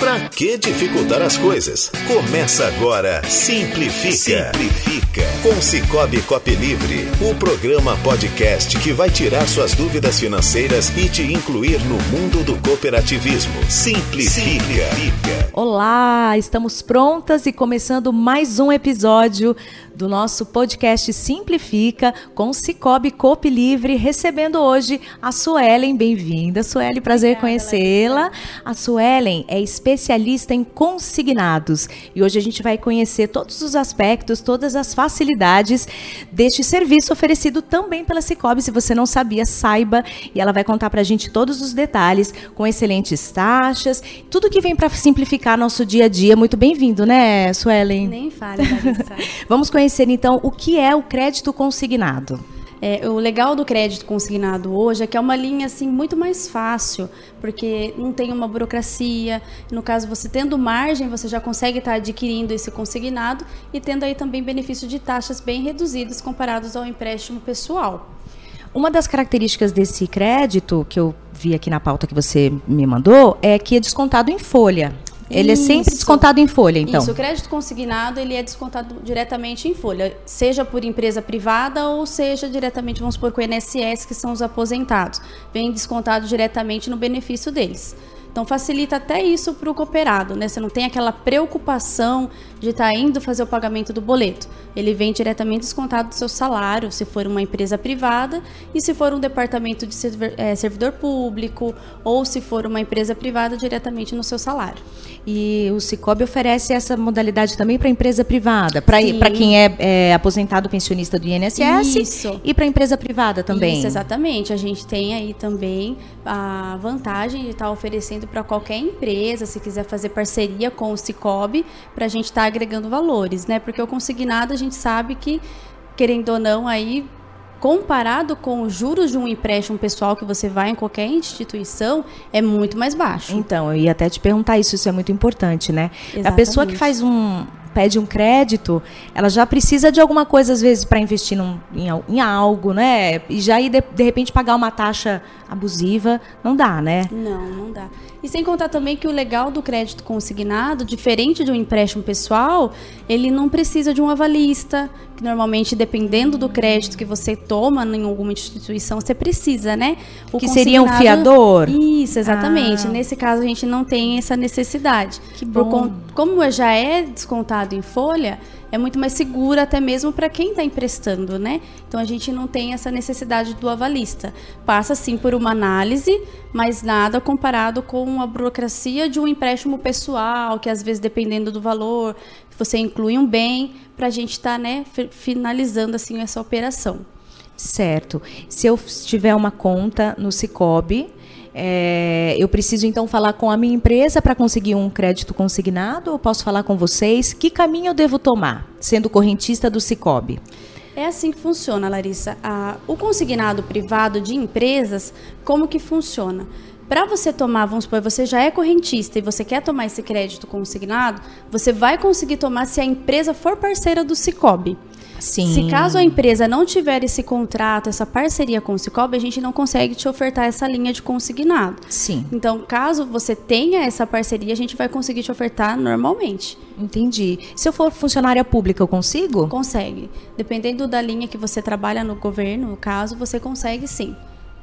Pra que dificultar as coisas? Começa agora Simplifica. Simplifica. Com Cicobi Cop Livre, o programa podcast que vai tirar suas dúvidas financeiras e te incluir no mundo do cooperativismo. Simplifica. Simplifica. Olá, estamos prontas e começando mais um episódio do nosso podcast Simplifica com Cicobi Coop Livre, recebendo hoje a Suelen. Bem-vinda, Suelen, prazer conhecê-la. A Suelen é especialista em consignados e hoje a gente vai conhecer todos os aspectos, todas as facilidades deste serviço oferecido também pela Cicobi. Se você não sabia, saiba e ela vai contar para a gente todos os detalhes com excelentes taxas, tudo que vem para simplificar nosso dia a dia. Muito bem-vindo, né, Suelen? Nem fale. Vamos conhecer conhecer então o que é o crédito consignado. É, o legal do crédito consignado hoje é que é uma linha assim muito mais fácil, porque não tem uma burocracia. No caso, você tendo margem, você já consegue estar adquirindo esse consignado e tendo aí também benefício de taxas bem reduzidas comparados ao empréstimo pessoal. Uma das características desse crédito que eu vi aqui na pauta que você me mandou é que é descontado em folha. Ele Isso. é sempre descontado em folha, então. Isso, o crédito consignado ele é descontado diretamente em folha, seja por empresa privada ou seja diretamente, vamos supor, com o INSS, que são os aposentados. Vem descontado diretamente no benefício deles. Então facilita até isso para o cooperado, né? Você não tem aquela preocupação de estar tá indo fazer o pagamento do boleto. Ele vem diretamente descontado do seu salário, se for uma empresa privada, e se for um departamento de é, servidor público, ou se for uma empresa privada, diretamente no seu salário. E o Cicobi oferece essa modalidade também para empresa privada, para quem é, é, aposentado pensionista do INSS Isso. e para empresa privada também. Isso, exatamente. A gente tem aí também a vantagem de estar tá oferecendo para qualquer empresa, se quiser fazer parceria com o Cicobi, para a gente estar tá agregando valores, né? Porque o consignado a gente sabe que, querendo ou não, aí comparado com os juros de um empréstimo pessoal que você vai em qualquer instituição, é muito mais baixo. Então, eu ia até te perguntar isso, isso é muito importante, né? Exatamente. A pessoa que faz um, pede um crédito, ela já precisa de alguma coisa, às vezes, para investir num, em, em, algo, né? E já ir, de, de repente, pagar uma taxa abusiva, não dá, né? Não, não dá. E sem contar também que o legal do crédito consignado, diferente de um empréstimo pessoal, ele não precisa de um avalista, que normalmente, dependendo do crédito que você toma em alguma instituição, você precisa, né? O que seria um fiador? Isso, exatamente. Ah. Nesse caso, a gente não tem essa necessidade. Que bom. Por, como já é descontado em folha, é muito mais seguro até mesmo para quem está emprestando, né? Então a gente não tem essa necessidade do avalista. Passa sim por uma análise, mas nada comparado com a burocracia de um empréstimo pessoal, que às vezes dependendo do valor, você inclui um bem para a gente estar, tá, né, finalizando assim essa operação. Certo. Se eu tiver uma conta no Cicobi, é, eu preciso então falar com a minha empresa para conseguir um crédito consignado ou posso falar com vocês? Que caminho eu devo tomar, sendo correntista do Cicobi? É assim que funciona, Larissa. o consignado privado de empresas, como que funciona? Para você tomar, vamos supor, você já é correntista e você quer tomar esse crédito consignado, você vai conseguir tomar se a empresa for parceira do Cicobi. Sim. Se caso a empresa não tiver esse contrato, essa parceria com o Cicobi, a gente não consegue te ofertar essa linha de consignado. Sim. Então, caso você tenha essa parceria, a gente vai conseguir te ofertar normalmente. Entendi. Se eu for funcionária pública, eu consigo? Consegue. Dependendo da linha que você trabalha no governo, no caso, você consegue sim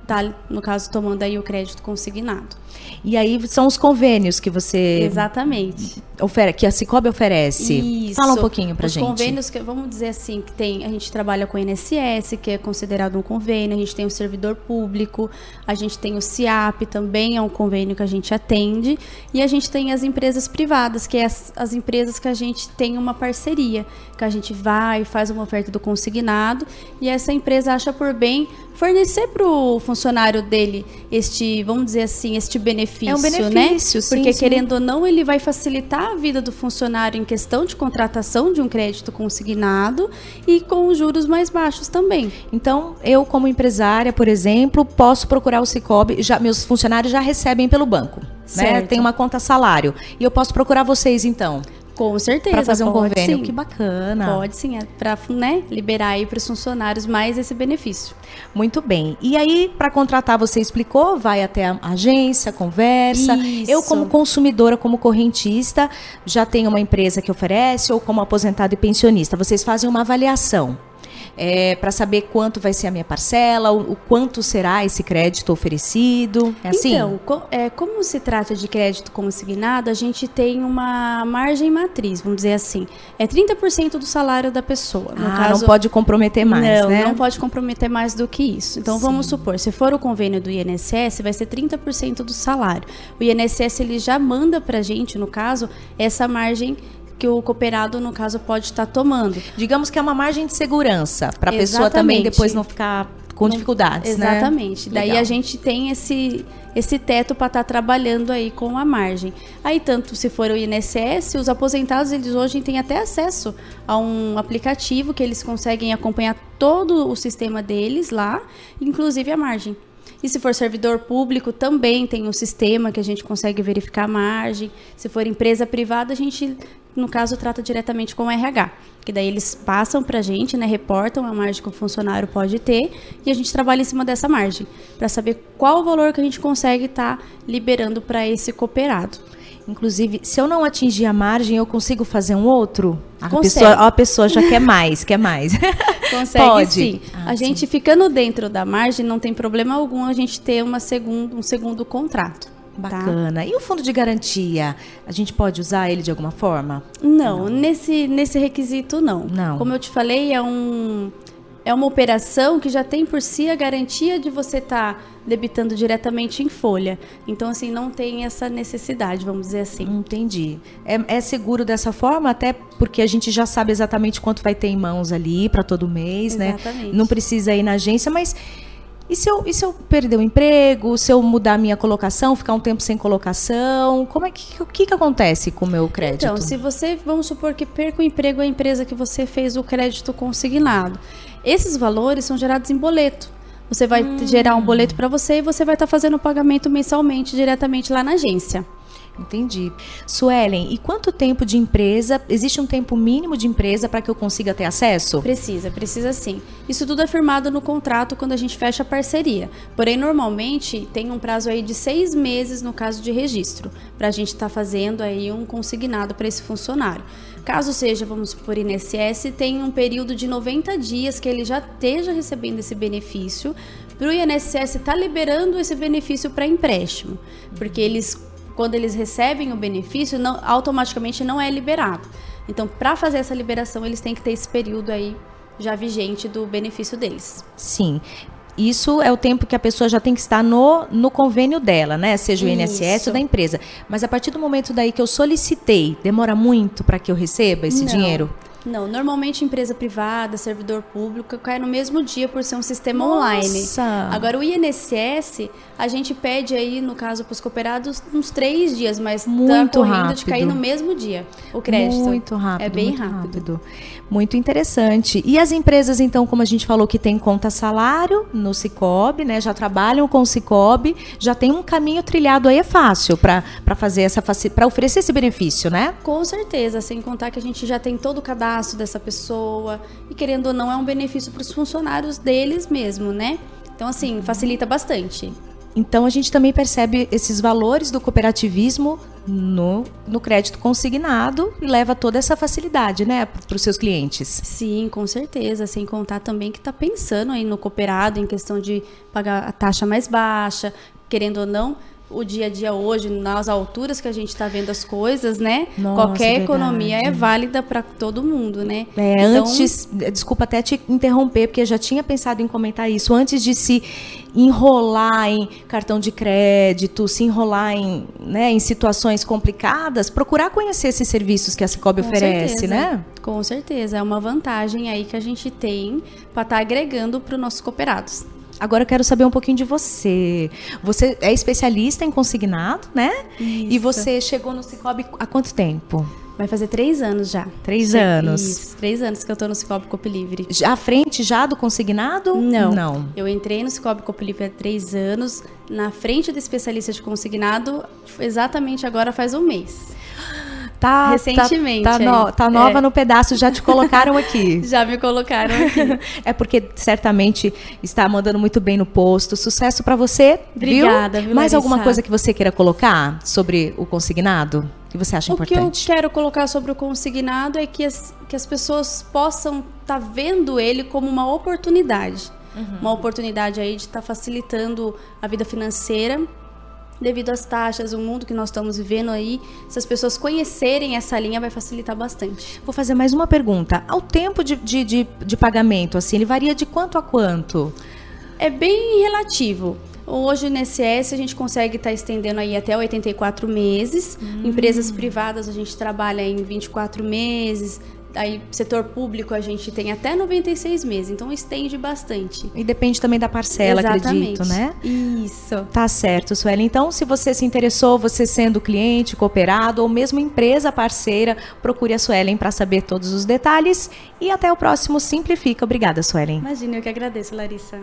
tá, no caso, tomando aí o crédito consignado. E aí são os convênios que você. Exatamente. Ofere, que a Cicobi oferece. Isso. Fala um pouquinho pra os gente. Os convênios, que vamos dizer assim, que tem. A gente trabalha com o INSS, que é considerado um convênio, a gente tem o servidor público, a gente tem o CIAP, também é um convênio que a gente atende, e a gente tem as empresas privadas, que é as, as empresas que a gente tem uma parceria, que a gente vai, faz uma oferta do consignado, e essa empresa acha por bem fornecer para o funcionário dele este, vamos dizer assim, este benefício, é um benefício né? Sim, Porque sim. querendo ou não, ele vai facilitar a vida do funcionário em questão de contratação de um crédito consignado e com juros mais baixos também. Então, eu como empresária, por exemplo, posso procurar o Cicobi, já meus funcionários já recebem pelo banco, né? Tem uma conta salário e eu posso procurar vocês então. Com certeza. Para fazer um pode, convênio. Sim. Que bacana. Pode sim, é para né, liberar aí para os funcionários mais esse benefício. Muito bem. E aí, para contratar, você explicou, vai até a agência, conversa. Isso. Eu, como consumidora, como correntista, já tenho uma empresa que oferece, ou como aposentado e pensionista, vocês fazem uma avaliação. É, para saber quanto vai ser a minha parcela, o, o, quanto será esse crédito oferecido. É assim? Então, co é, como se trata de crédito consignado, a gente tem uma margem matriz, vamos dizer assim. É 30% do salário da pessoa. No ah, caso, não pode comprometer mais, não, né? Não pode comprometer mais do que isso. Então, Sim. vamos supor, se for o convênio do INSS, vai ser 30% do salário. O INSS ele já manda para a gente, no caso, essa margem que o cooperado, no caso, pode estar tomando. Digamos que é uma margem de segurança para a pessoa também depois não ficar com dificuldades, né? Exatamente. Né? Daí a gente tem esse esse teto para estar tá trabalhando aí com a margem. Aí tanto se for o INSS, os aposentados eles hoje têm até acesso a um aplicativo que eles conseguem acompanhar todo o sistema deles lá, inclusive a margem. E se for servidor público, também tem um sistema que a gente consegue verificar a margem. Se for empresa privada, a gente, no caso, trata diretamente com o RH. Que daí eles passam para a gente, né, reportam a margem que o funcionário pode ter e a gente trabalha em cima dessa margem para saber qual o valor que a gente consegue estar tá liberando para esse cooperado. Inclusive, se eu não atingir a margem, eu consigo fazer um outro? A pessoa, a pessoa já quer mais, quer mais. Consegue Pode. sim. Ah, a gente sim. ficando dentro da margem, não tem problema algum a gente ter uma segundo, um segundo contrato. Tá? Bacana. Tá? E o fundo de garantia, a gente pode usar ele de alguma forma? Não, não, Nesse, nesse requisito não. Não. Como eu te falei, é um é uma operação que já tem por si a garantia de você estar tá debitando diretamente em folha. Então, assim, não tem essa necessidade, vamos dizer assim. Entendi. É, é seguro dessa forma, até porque a gente já sabe exatamente quanto vai ter em mãos ali para todo mês, né? exatamente. né? Não precisa ir na agência, mas e se, eu, e se eu perder o emprego, se eu mudar a minha colocação, ficar um tempo sem colocação, como é que o que, que acontece com o meu crédito? Então, se você, vamos supor que perca o emprego a empresa que você fez o crédito consignado, esses valores são gerados em boleto. Você vai hum. gerar um boleto para você e você vai estar tá fazendo o pagamento mensalmente diretamente lá na agência. Entendi. Suelen, e quanto tempo de empresa? Existe um tempo mínimo de empresa para que eu consiga ter acesso? Precisa, precisa sim. Isso tudo é firmado no contrato quando a gente fecha a parceria. Porém, normalmente tem um prazo aí de seis meses no caso de registro, para a gente estar tá fazendo aí um consignado para esse funcionário. Caso seja, vamos supor, INSS, tem um período de 90 dias que ele já esteja recebendo esse benefício, para o INSS estar tá liberando esse benefício para empréstimo, porque eles quando eles recebem o benefício, não, automaticamente não é liberado. Então, para fazer essa liberação, eles têm que ter esse período aí já vigente do benefício deles. Sim. Isso é o tempo que a pessoa já tem que estar no, no convênio dela, né? Seja o INSS ou da empresa. Mas a partir do momento daí que eu solicitei, demora muito para que eu receba esse Não. dinheiro? Não, normalmente empresa privada, servidor público, cai no mesmo dia por ser um sistema Nossa. online. Agora, o INSS, a gente pede aí, no caso, para os cooperados, uns três dias, mas tá muito tá correndo rápido. de cair no mesmo dia o crédito. Muito rápido. É bem muito rápido. rápido. Muito interessante. E as empresas, então, como a gente falou, que tem conta salário no Cicobi, né? Já trabalham com o Cicobi, já tem um caminho trilhado aí, é fácil para fazer essa para oferecer esse benefício, né? Com certeza, sem contar que a gente já tem todo o cadastro dessa pessoa e querendo ou não é um benefício para os funcionários deles mesmo, né? Então assim, facilita bastante. Então a gente também percebe esses valores do cooperativismo no, no crédito consignado e leva toda essa facilidade, né, para os seus clientes. Sim, com certeza. Sem contar também que está pensando aí no cooperado em questão de pagar a taxa mais baixa, querendo ou não, o dia a dia hoje, nas alturas que a gente está vendo as coisas, né? Nossa, Qualquer verdade. economia é válida para todo mundo, né? É, então... antes, desculpa até te interromper, porque eu já tinha pensado em comentar isso. Antes de se enrolar em cartão de crédito, se enrolar em, né, em situações complicadas, procurar conhecer esses serviços que a Cicobi Com oferece, certeza. né? Com certeza, é uma vantagem aí que a gente tem para estar tá agregando para os nossos cooperados. Agora eu quero saber um pouquinho de você. Você é especialista em consignado, né? Isso. E você chegou no Cicobi há quanto tempo? Vai fazer três anos já. Três anos. Isso, três anos que eu tô no Cicobi Copo Livre. Já à frente já do consignado? Não. Não. Eu entrei no Cicobi Copo Livre há três anos, na frente do especialista de consignado, exatamente agora faz um mês. Tá, tá Recentemente. Tá, tá, no, tá nova é. no pedaço, já te colocaram aqui. já me colocaram aqui. é porque certamente está mandando muito bem no posto. Sucesso para você. Obrigada. Viu? Mais alguma coisa que você queira colocar sobre o consignado? que você acha o importante? O que eu quero colocar sobre o consignado é que as, que as pessoas possam estar tá vendo ele como uma oportunidade. Uhum. Uma oportunidade aí de estar tá facilitando a vida financeira devido às taxas, o mundo que nós estamos vivendo aí, se as pessoas conhecerem essa linha, vai facilitar bastante. Vou fazer mais uma pergunta. Ao tempo de, de, de, de pagamento, assim, ele varia de quanto a quanto? É bem relativo. Hoje, no INSS, a gente consegue estar tá estendendo aí até 84 meses. Hum. Empresas privadas, a gente trabalha em 24 meses. Aí, setor público, a gente tem até 96 meses. Então, estende bastante. E depende também da parcela, Exatamente. acredito, né? Isso. Tá certo, Sueli. Então, se você se interessou, você sendo cliente, cooperado ou mesmo empresa parceira, procure a Suelen para saber todos os detalhes. E até o próximo Simplifica. Obrigada, Suelen. Imagina, eu que agradeço, Larissa.